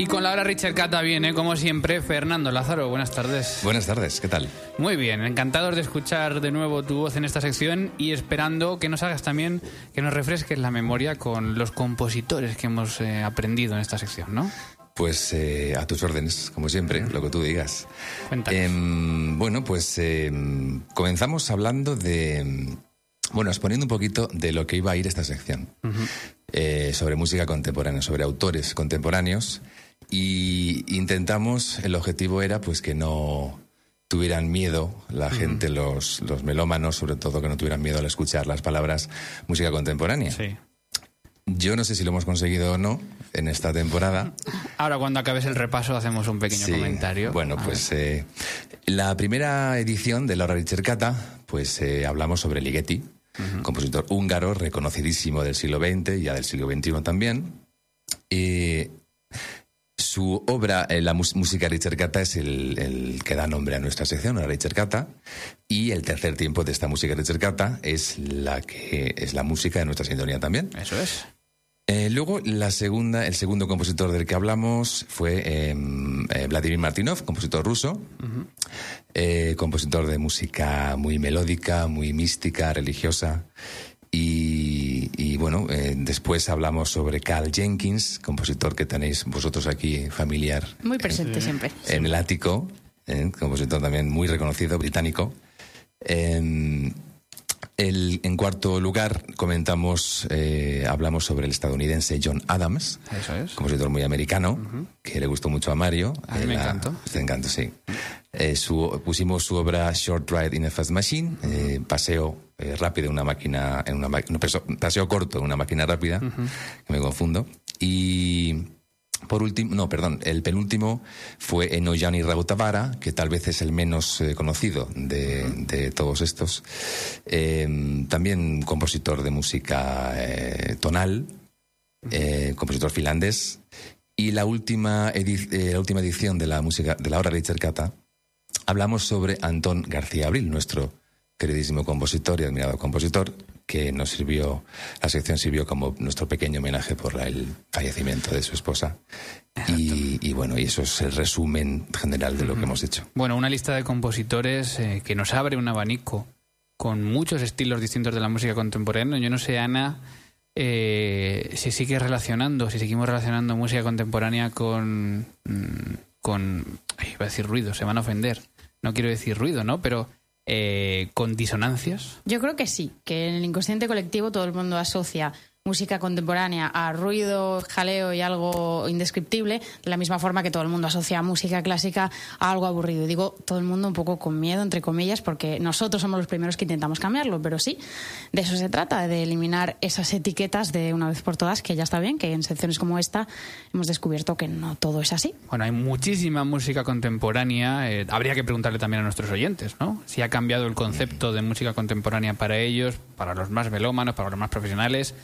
Y con la hora Richard Cata viene, como siempre, Fernando Lázaro. Buenas tardes. Buenas tardes, ¿qué tal? Muy bien, encantados de escuchar de nuevo tu voz en esta sección y esperando que nos hagas también, que nos refresques la memoria con los compositores que hemos eh, aprendido en esta sección, ¿no? Pues eh, a tus órdenes, como siempre, lo que tú digas. Em, bueno, pues em, comenzamos hablando de. Bueno, exponiendo un poquito de lo que iba a ir esta sección. Eh, sobre música contemporánea, sobre autores contemporáneos. Y intentamos, el objetivo era pues que no tuvieran miedo la gente, los, los melómanos, sobre todo, que no tuvieran miedo al escuchar las palabras música contemporánea. Sí. Yo no sé si lo hemos conseguido o no en esta temporada. Ahora, cuando acabes el repaso, hacemos un pequeño Sí. comentario. Bueno, A pues eh, la primera edición de Laura Ricercata, pues eh, hablamos sobre Ligeti, compositor húngaro reconocidísimo del siglo XX y ya del siglo XXI también. Eh, su obra, eh, la música Ricercata, es el, el que da nombre a nuestra sección, a la Ricercata, y el tercer tiempo de esta música Ricercata es la que es la música de nuestra sintonía también. Eso es. Eh, luego, la segunda, el segundo compositor del que hablamos fue eh, eh, Vladimir Martinov, compositor ruso, compositor de música muy melódica, muy mística, religiosa. Y, bueno, eh, después hablamos sobre Carl Jenkins, compositor que tenéis vosotros aquí familiar Muy presente siempre. en el ático, eh, compositor también muy reconocido, británico. En, el- en cuarto lugar, comentamos, eh, hablamos sobre el estadounidense John Adams, Eso es. compositor muy americano, que le gustó mucho a Mario. A mí me la- encantó. Te encantó, sí. Eh, su- pusimos su obra Short Ride in a Fast Machine, eh, paseo eh, rápido en una máquina, en una no, paseo, corto en una máquina rápida, que me confundo. Y por último, no, perdón, el penúltimo fue Enojani Rautavara, que tal vez es el menos eh, conocido de, de todos estos. Eh, también compositor de música eh, tonal, eh, compositor finlandés. Y la última, la última edición de la música de la obra de Cata hablamos sobre Antón García Abril, nuestro queridísimo compositor y admirado compositor, que nos sirvió, la sección sirvió como nuestro pequeño homenaje por el fallecimiento de su esposa. Y, y bueno, y eso es el resumen general de lo que hemos hecho. Bueno, una lista de compositores eh, que nos abre un abanico con muchos estilos distintos de la música contemporánea. Yo no sé, Ana, eh, si sigue relacionando, si seguimos relacionando música contemporánea con. mm, con. ay, iba a decir ruido, se van a ofender. No quiero decir ruido, ¿no? Pero eh, con disonancias. Yo creo que sí, que en el inconsciente colectivo todo el mundo asocia música contemporánea a ruido, jaleo y algo indescriptible, de la misma forma que todo el mundo asocia música clásica a algo aburrido. Digo todo el mundo un poco con miedo, entre comillas, porque nosotros somos los primeros que intentamos cambiarlo, pero sí, de eso se trata, de eliminar esas etiquetas de una vez por todas, que ya está bien, que en secciones como esta hemos descubierto que no todo es así. Bueno, hay muchísima música contemporánea. eh, habría que preguntarle también a nuestros oyentes, ¿no? Si ha cambiado el concepto de música contemporánea para ellos, para los más melómanos, para los más profesionales.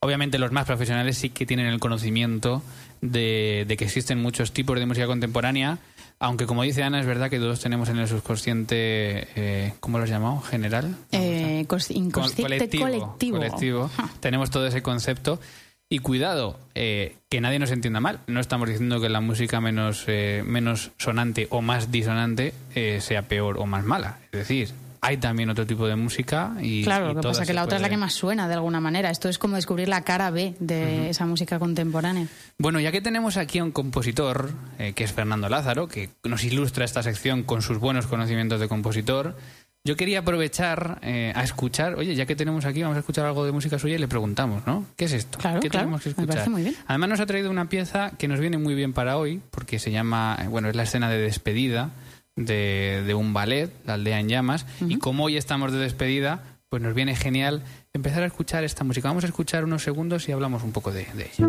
Obviamente los más profesionales sí que tienen el conocimiento de, de que existen muchos tipos de música contemporánea, aunque como dice Ana, es verdad que todos tenemos en el subconsciente, eh, ¿cómo lo has llamado? ¿General? Eh, inconsciente colectivo. colectivo. Tenemos todo ese concepto. Y cuidado, eh, que nadie nos entienda mal. No estamos diciendo que la música menos, eh, menos sonante o más disonante eh, sea peor o más mala. Es decir, hay también otro tipo de música y Claro, y lo que pasa es que la otra es la que más suena de alguna manera. Esto es como descubrir la cara B de esa música contemporánea. Bueno, ya que tenemos aquí a un compositor, eh, que es Fernando Lázaro, que nos ilustra esta sección con sus buenos conocimientos de compositor, yo quería aprovechar eh, a escuchar, oye, ya que tenemos aquí, vamos a escuchar algo de música suya y le preguntamos, ¿no? ¿Qué es esto? Claro, ¿Qué claro, tenemos que me escuchar? parece muy bien. Además nos ha traído una pieza que nos viene muy bien para hoy, porque se llama, eh, bueno, es la escena de despedida de, un ballet, La aldea en llamas, y como hoy estamos de despedida, pues nos viene genial empezar a escuchar esta música. Vamos a escuchar unos segundos y hablamos un poco de, de ella.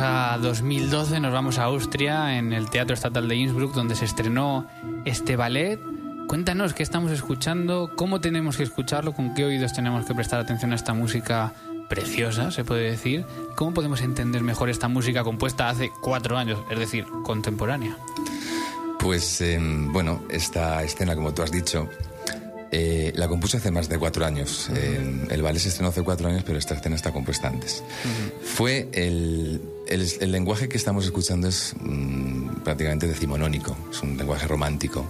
A 2012, nos vamos a Austria, en el Teatro Estatal de Innsbruck, donde se estrenó este ballet. Cuéntanos qué estamos escuchando, cómo tenemos que escucharlo, con qué oídos tenemos que prestar atención a esta música preciosa, se puede decir. ¿Cómo podemos entender mejor esta música compuesta hace cuatro años, es decir, contemporánea? Pues em, bueno, esta escena, como tú has dicho, eh, la compuse hace más de cuatro años. el ballet se estrenó hace cuatro años, pero esta escena está compuesta antes. Fue el, el, lenguaje que estamos escuchando es mm, prácticamente decimonónico, es un lenguaje romántico.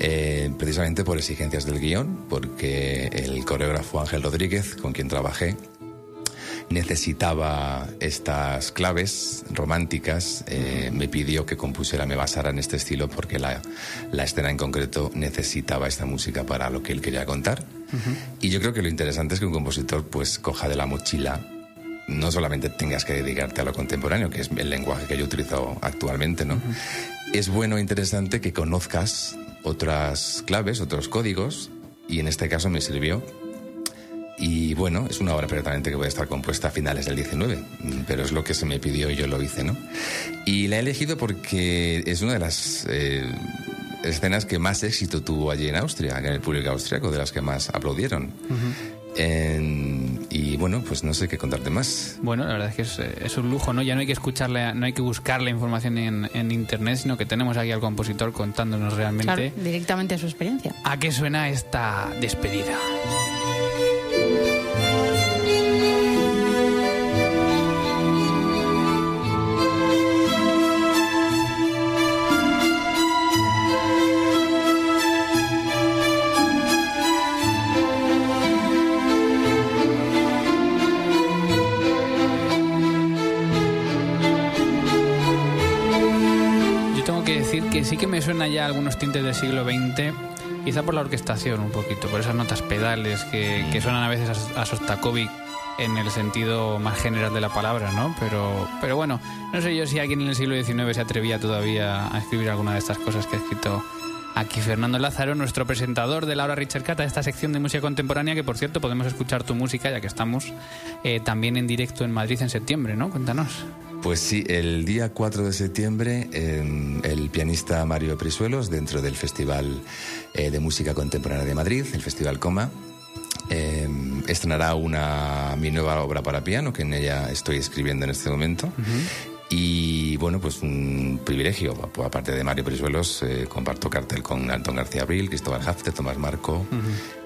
Eh, precisamente por exigencias del guion, porque el coreógrafo Ángel Rodríguez, con quien trabajé, necesitaba estas claves románticas, eh, me pidió que compusiera, me basara en este estilo porque la, la, escena en concreto necesitaba esta música para lo que él quería contar. Y yo creo que lo interesante es que un compositor pues coja de la mochila no solamente tengas que dedicarte a lo contemporáneo, que es el lenguaje que yo utilizo actualmente, ¿no? Es bueno e interesante que conozcas otras claves, otros códigos, y en este caso me sirvió y bueno, es una obra perfectamente que puede estar compuesta a finales del 19, pero es lo que se me pidió y yo lo hice, ¿no? Y la he elegido porque es una de las eh, escenas que más éxito tuvo allí en Austria, en el público austriaco, de las que más aplaudieron. y bueno, pues no sé qué contarte más. Bueno, la verdad es que es, un lujo, ¿no? Ya no hay que escucharle, no hay que buscar la información en, en, internet, sino que tenemos aquí al compositor contándonos realmente. directamente su experiencia. ¿A qué suena esta despedida? Sí que me suena ya algunos tintes del siglo XX, quizá por la orquestación un poquito, por esas notas pedales que, que suenan a veces a, Sostakovich en el sentido más general de la palabra, ¿no? Pero, pero bueno, no sé yo si alguien en el siglo XIX se atrevía todavía a escribir alguna de estas cosas que ha escrito aquí Fernando Lázaro, nuestro presentador de la hora Richard Cata, esta sección de música contemporánea, que por cierto podemos escuchar tu música, ya que estamos eh, también en directo en Madrid en septiembre, ¿no? Cuéntanos. Pues sí, el día 4 de septiembre em, el pianista Mario Prisuelos, dentro del Festival eh, de Música Contemporánea de Madrid, el Festival Coma, em, estrenará una, mi nueva obra para piano, que en ella estoy escribiendo en este momento. Y bueno, pues un privilegio. Aparte de Mario Prisuelos, eh, comparto cartel con Antón García Abril, Cristóbal Hafte, Tomás Marco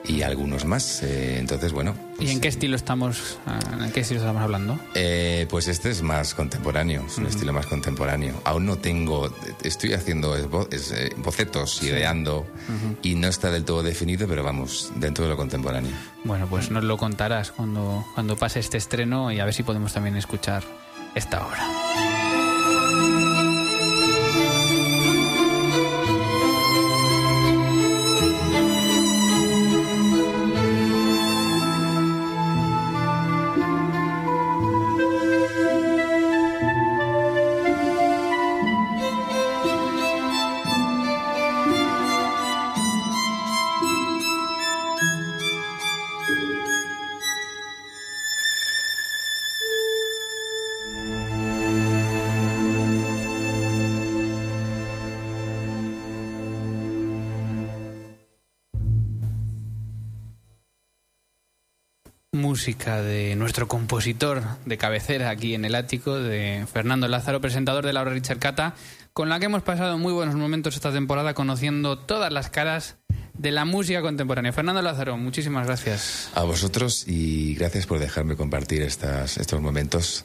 y algunos más. Eh, entonces, bueno. ¿Y en qué pues, estilo estamos, en qué estilo estamos hablando? Eh, pues este es más contemporáneo, es un estilo más contemporáneo. Aún no tengo, estoy haciendo bocetos, ideando y no está del todo definido, pero vamos, dentro de lo contemporáneo. Bueno, pues nos lo contarás cuando, cuando pase este estreno y a ver si podemos también escuchar esta obra. Música de nuestro compositor de cabecera aquí en el ático, de Fernando Lázaro, presentador de Laura Richard Cata, con la que hemos pasado muy buenos momentos esta temporada conociendo todas las caras de la música contemporánea. Fernando Lázaro, muchísimas gracias. A vosotros y gracias por dejarme compartir estas, estos momentos.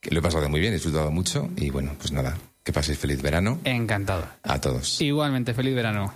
Que lo he pasado muy bien, he disfrutado mucho y bueno, pues nada, que paséis feliz verano. Encantado. A todos. Igualmente, feliz verano.